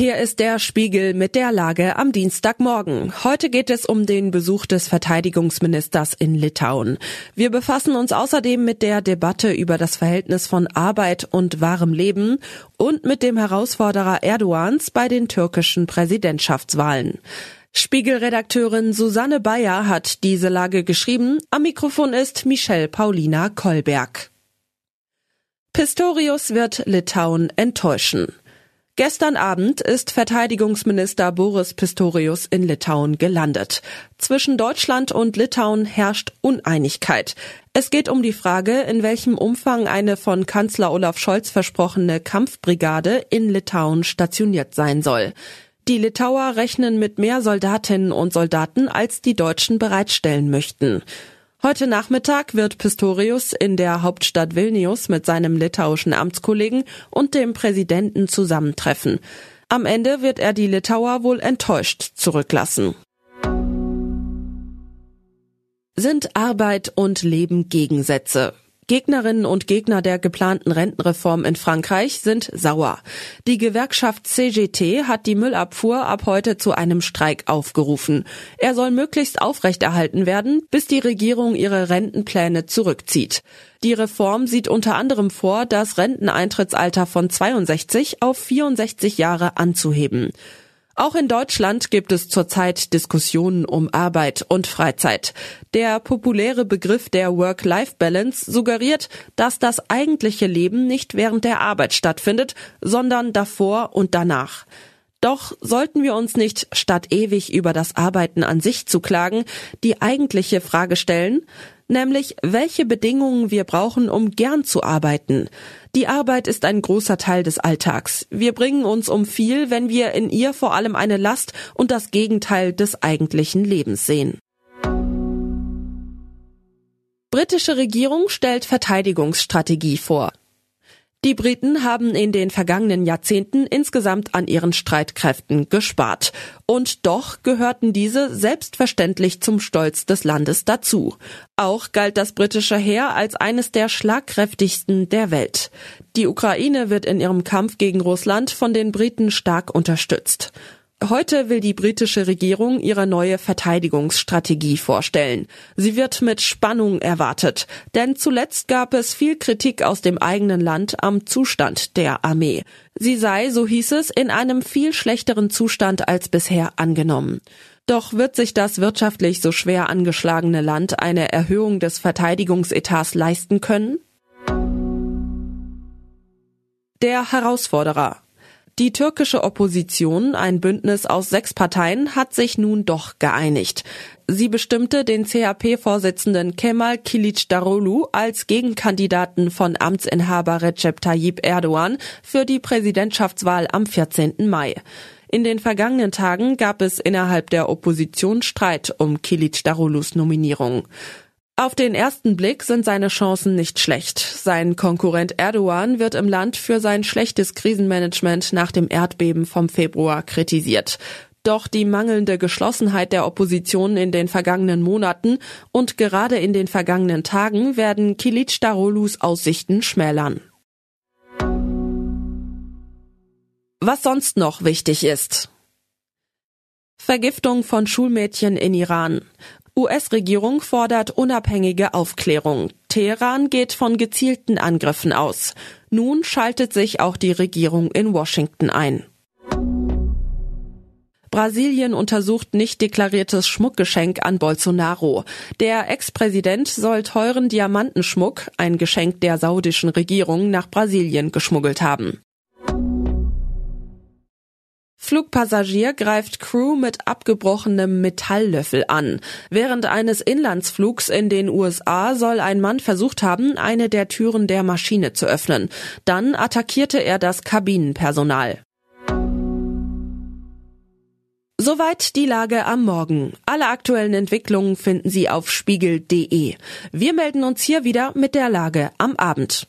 Hier ist der Spiegel mit der Lage am Dienstagmorgen. Heute geht es um den Besuch des Verteidigungsministers in Litauen. Wir befassen uns außerdem mit der Debatte über das Verhältnis von Arbeit und wahrem Leben und mit dem Herausforderer Erdogans bei den türkischen Präsidentschaftswahlen. Spiegelredakteurin Susanne Bayer hat diese Lage geschrieben. Am Mikrofon ist Michelle Paulina Kolberg. Pistorius wird Litauen enttäuschen. Gestern Abend ist Verteidigungsminister Boris Pistorius in Litauen gelandet. Zwischen Deutschland und Litauen herrscht Uneinigkeit. Es geht um die Frage, in welchem Umfang eine von Kanzler Olaf Scholz versprochene Kampfbrigade in Litauen stationiert sein soll. Die Litauer rechnen mit mehr Soldatinnen und Soldaten, als die Deutschen bereitstellen möchten. Heute Nachmittag wird Pistorius in der Hauptstadt Vilnius mit seinem litauischen Amtskollegen und dem Präsidenten zusammentreffen. Am Ende wird er die Litauer wohl enttäuscht zurücklassen. Sind Arbeit und Leben Gegensätze? Gegnerinnen und Gegner der geplanten Rentenreform in Frankreich sind sauer. Die Gewerkschaft CGT hat die Müllabfuhr ab heute zu einem Streik aufgerufen. Er soll möglichst aufrechterhalten werden, bis die Regierung ihre Rentenpläne zurückzieht. Die Reform sieht unter anderem vor, das Renteneintrittsalter von 62 auf 64 Jahre anzuheben. Auch in Deutschland gibt es zurzeit Diskussionen um Arbeit und Freizeit. Der populäre Begriff der Work-Life-Balance suggeriert, dass das eigentliche Leben nicht während der Arbeit stattfindet, sondern davor und danach. Doch sollten wir uns nicht, statt ewig über das Arbeiten an sich zu klagen, die eigentliche Frage stellen, nämlich welche Bedingungen wir brauchen, um gern zu arbeiten. Die Arbeit ist ein großer Teil des Alltags. Wir bringen uns um viel, wenn wir in ihr vor allem eine Last und das Gegenteil des eigentlichen Lebens sehen. Britische Regierung stellt Verteidigungsstrategie vor. Die Briten haben in den vergangenen Jahrzehnten insgesamt an ihren Streitkräften gespart. Und doch gehörten diese selbstverständlich zum Stolz des Landes dazu. Auch galt das britische Heer als eines der schlagkräftigsten der Welt. Die Ukraine wird in ihrem Kampf gegen Russland von den Briten stark unterstützt. Heute will die britische Regierung ihre neue Verteidigungsstrategie vorstellen. Sie wird mit Spannung erwartet, denn zuletzt gab es viel Kritik aus dem eigenen Land am Zustand der Armee. Sie sei, so hieß es, in einem viel schlechteren Zustand als bisher angenommen. Doch wird sich das wirtschaftlich so schwer angeschlagene Land eine Erhöhung des Verteidigungsetats leisten können? Der Herausforderer die türkische Opposition, ein Bündnis aus sechs Parteien, hat sich nun doch geeinigt. Sie bestimmte den CHP-Vorsitzenden Kemal Kilicdaroglu als Gegenkandidaten von Amtsinhaber Recep Tayyip Erdogan für die Präsidentschaftswahl am 14. Mai. In den vergangenen Tagen gab es innerhalb der Opposition Streit um Kilicdaroglus Nominierung. Auf den ersten Blick sind seine Chancen nicht schlecht. Sein Konkurrent Erdogan wird im Land für sein schlechtes Krisenmanagement nach dem Erdbeben vom Februar kritisiert. Doch die mangelnde Geschlossenheit der Opposition in den vergangenen Monaten und gerade in den vergangenen Tagen werden Kilic Darolus Aussichten schmälern. Was sonst noch wichtig ist. Vergiftung von Schulmädchen in Iran. US-Regierung fordert unabhängige Aufklärung. Teheran geht von gezielten Angriffen aus. Nun schaltet sich auch die Regierung in Washington ein. Brasilien untersucht nicht deklariertes Schmuckgeschenk an Bolsonaro. Der Ex-Präsident soll teuren Diamantenschmuck, ein Geschenk der saudischen Regierung, nach Brasilien geschmuggelt haben. Flugpassagier greift Crew mit abgebrochenem Metalllöffel an. Während eines Inlandsflugs in den USA soll ein Mann versucht haben, eine der Türen der Maschine zu öffnen. Dann attackierte er das Kabinenpersonal. Soweit die Lage am Morgen. Alle aktuellen Entwicklungen finden Sie auf spiegel.de. Wir melden uns hier wieder mit der Lage am Abend.